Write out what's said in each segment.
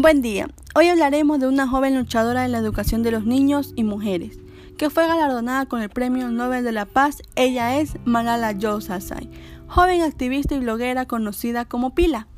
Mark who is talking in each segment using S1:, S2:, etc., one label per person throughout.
S1: Buen día. Hoy hablaremos de una joven luchadora de la educación de los niños y mujeres, que fue galardonada con el Premio Nobel de la Paz. Ella es Malala Yousafzai, joven activista y bloguera conocida como Pila.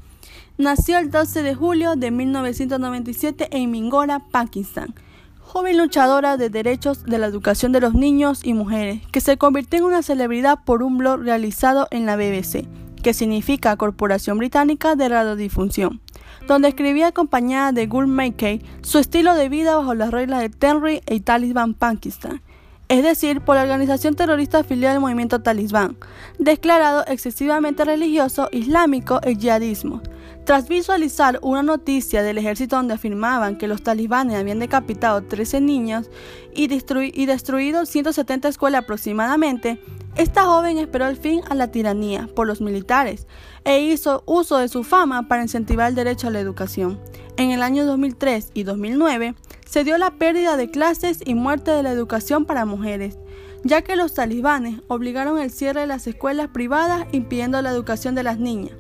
S1: Nació el 12 de julio de 1997 en Mingora, Pakistán. Joven luchadora de derechos de la educación de los niños y mujeres, que se convirtió en una celebridad por un blog realizado en la BBC, que significa Corporación Británica de Radiodifusión donde escribía acompañada de Gul Mackay su estilo de vida bajo las reglas de Tenri y Taliban Pakistan, es decir, por la organización terrorista afiliada al movimiento talibán, declarado excesivamente religioso, islámico y yihadismo. Tras visualizar una noticia del ejército donde afirmaban que los talibanes habían decapitado 13 niños y destruido 170 escuelas aproximadamente, esta joven esperó el fin a la tiranía por los militares e hizo uso de su fama para incentivar el derecho a la educación. En el año 2003 y 2009 se dio la pérdida de clases y muerte de la educación para mujeres, ya que los talibanes obligaron el cierre de las escuelas privadas impidiendo la educación de las niñas.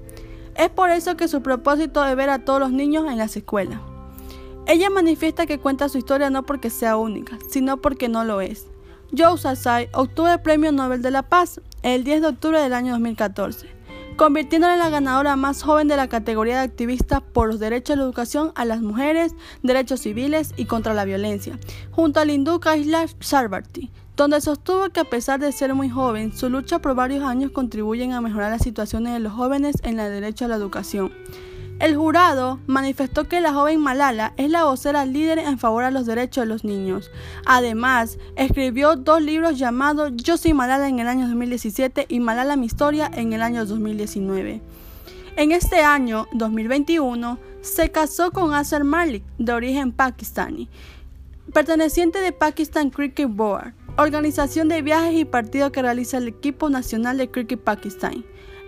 S1: Es por eso que su propósito es ver a todos los niños en las escuelas. Ella manifiesta que cuenta su historia no porque sea única, sino porque no lo es. Joe Sasai obtuvo el Premio Nobel de la Paz el 10 de octubre del año 2014, convirtiéndola en la ganadora más joven de la categoría de activista por los derechos de la educación a las mujeres, derechos civiles y contra la violencia, junto al hindú Kailash Satyarthi, donde sostuvo que a pesar de ser muy joven, su lucha por varios años contribuyen a mejorar las situaciones de los jóvenes en el derecho a la educación. El jurado manifestó que la joven Malala es la vocera líder en favor de los derechos de los niños. Además, escribió dos libros llamados Yo soy Malala en el año 2017 y Malala mi historia en el año 2019. En este año 2021 se casó con Asar Malik, de origen pakistani, perteneciente de Pakistan Cricket Board, organización de viajes y partidos que realiza el equipo nacional de cricket Pakistán.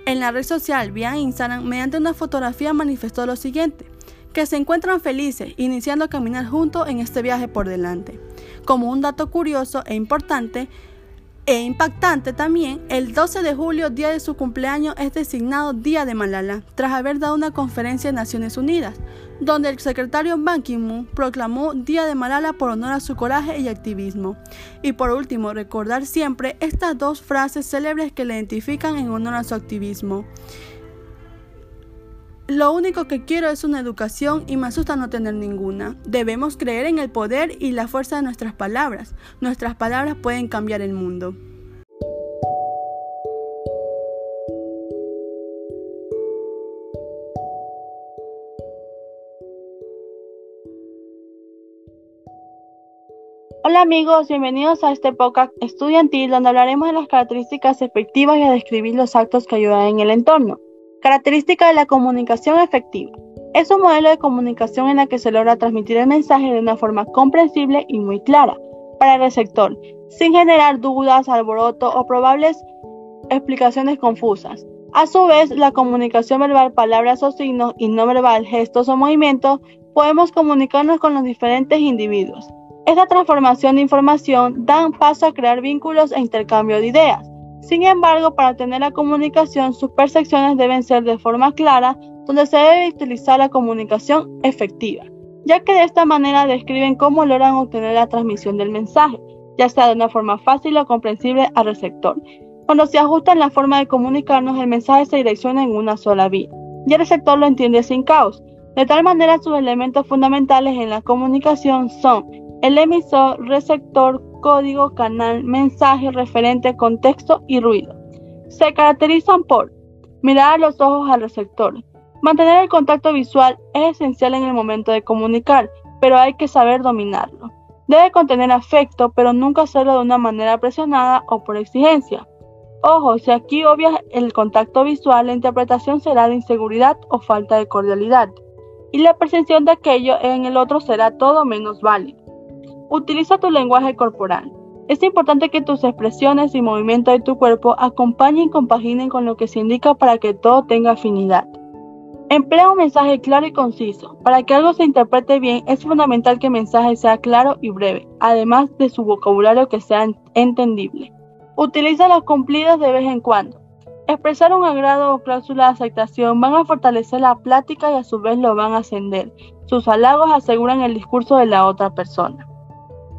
S1: En la red social vía Instagram, mediante una fotografía manifestó lo siguiente, que se encuentran felices iniciando a caminar juntos en este viaje por delante. Como un dato curioso e importante, e impactante también, el 12 de julio, día de su cumpleaños, es designado Día de Malala, tras haber dado una conferencia en Naciones Unidas, donde el secretario Ban Ki-moon proclamó Día de Malala por honor a su coraje y activismo. Y por último, recordar siempre estas dos frases célebres que le identifican en honor a su activismo. Lo único que quiero es una educación y me asusta no tener ninguna. Debemos creer en el poder y la fuerza de nuestras palabras. Nuestras palabras pueden cambiar el mundo. Hola amigos, bienvenidos a este podcast estudiantil donde hablaremos de las características efectivas y a describir los actos que ayudan en el entorno. Característica de la comunicación efectiva. Es un modelo de comunicación en la que se logra transmitir el mensaje de una forma comprensible y muy clara para el receptor, sin generar dudas, alboroto o probables explicaciones confusas. A su vez, la comunicación verbal, palabras o signos y no verbal, gestos o movimientos, podemos comunicarnos con los diferentes individuos. Esta transformación de información da paso a crear vínculos e intercambio de ideas. Sin embargo, para tener la comunicación, sus percepciones deben ser de forma clara, donde se debe utilizar la comunicación efectiva, ya que de esta manera describen cómo logran obtener la transmisión del mensaje, ya sea de una forma fácil o comprensible al receptor. Cuando se ajusta en la forma de comunicarnos, el mensaje se direcciona en una sola vía, y el receptor lo entiende sin caos. De tal manera, sus elementos fundamentales en la comunicación son el emisor, receptor, código, canal, mensaje, referente, contexto y ruido. Se caracterizan por mirar a los ojos al receptor. Mantener el contacto visual es esencial en el momento de comunicar, pero hay que saber dominarlo. Debe contener afecto, pero nunca hacerlo de una manera presionada o por exigencia. Ojo, si aquí obvia el contacto visual, la interpretación será de inseguridad o falta de cordialidad, y la percepción de aquello en el otro será todo menos válido. Utiliza tu lenguaje corporal. Es importante que tus expresiones y movimientos de tu cuerpo acompañen y compaginen con lo que se indica para que todo tenga afinidad. Emplea un mensaje claro y conciso. Para que algo se interprete bien es fundamental que el mensaje sea claro y breve, además de su vocabulario que sea entendible. Utiliza los cumplidos de vez en cuando. Expresar un agrado o cláusula de aceptación van a fortalecer la plática y a su vez lo van a ascender. Sus halagos aseguran el discurso de la otra persona.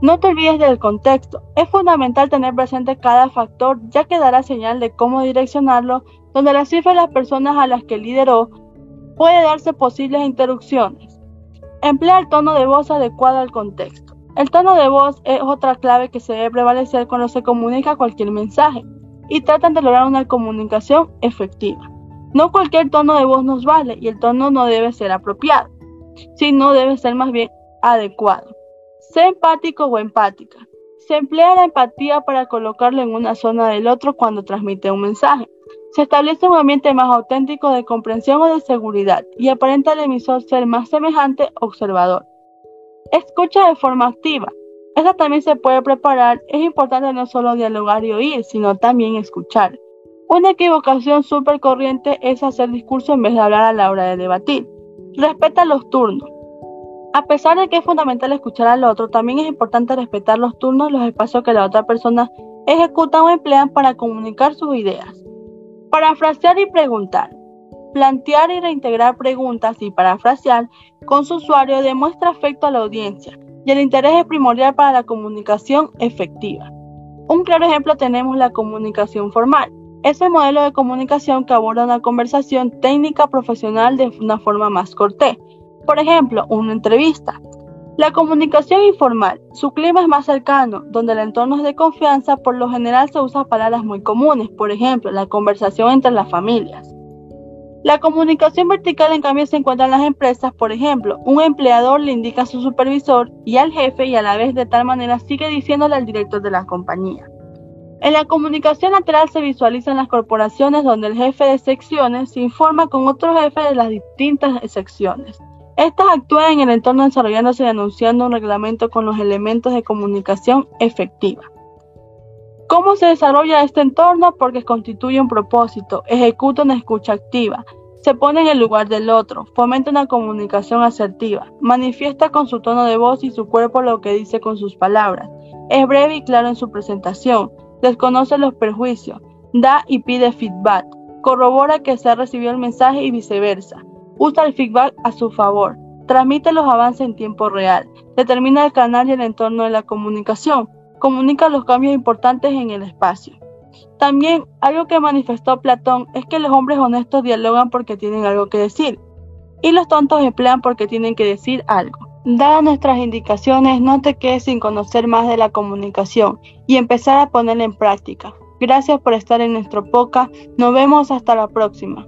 S1: No te olvides del contexto. Es fundamental tener presente cada factor ya que dará señal de cómo direccionarlo, donde la cifra de las personas a las que lideró puede darse posibles interrupciones. Emplea el tono de voz adecuado al contexto. El tono de voz es otra clave que se debe prevalecer cuando se comunica cualquier mensaje y tratan de lograr una comunicación efectiva. No cualquier tono de voz nos vale y el tono no debe ser apropiado, sino debe ser más bien adecuado. Sé empático o empática. Se emplea la empatía para colocarlo en una zona del otro cuando transmite un mensaje. Se establece un ambiente más auténtico de comprensión o de seguridad y aparenta al emisor ser más semejante observador. Escucha de forma activa. Esta también se puede preparar. Es importante no solo dialogar y oír, sino también escuchar. Una equivocación súper corriente es hacer discurso en vez de hablar a la hora de debatir. Respeta los turnos. A pesar de que es fundamental escuchar al otro, también es importante respetar los turnos los espacios que la otra persona ejecuta o emplea para comunicar sus ideas. Parafrasear y preguntar. Plantear y reintegrar preguntas y parafrasear con su usuario demuestra afecto a la audiencia y el interés es primordial para la comunicación efectiva. Un claro ejemplo tenemos la comunicación formal. Es el modelo de comunicación que aborda una conversación técnica profesional de una forma más cortés. Por ejemplo, una entrevista. La comunicación informal. Su clima es más cercano, donde el entorno es de confianza, por lo general se usan palabras muy comunes, por ejemplo, la conversación entre las familias. La comunicación vertical en cambio se encuentra en las empresas, por ejemplo, un empleador le indica a su supervisor y al jefe y a la vez de tal manera sigue diciéndole al director de la compañía. En la comunicación lateral se visualizan las corporaciones donde el jefe de secciones se informa con otro jefe de las distintas secciones. Estas actúan en el entorno desarrollándose y anunciando un reglamento con los elementos de comunicación efectiva. ¿Cómo se desarrolla este entorno? Porque constituye un propósito, ejecuta una escucha activa, se pone en el lugar del otro, fomenta una comunicación asertiva, manifiesta con su tono de voz y su cuerpo lo que dice con sus palabras, es breve y claro en su presentación, desconoce los perjuicios, da y pide feedback, corrobora que se ha recibido el mensaje y viceversa, usa el feedback a su favor, transmite los avances en tiempo real, determina el canal y el entorno de la comunicación, comunica los cambios importantes en el espacio. También algo que manifestó Platón es que los hombres honestos dialogan porque tienen algo que decir y los tontos emplean porque tienen que decir algo. Dadas nuestras indicaciones, no te quedes sin conocer más de la comunicación y empezar a ponerla en práctica. Gracias por estar en nuestro podcast. Nos vemos hasta la próxima.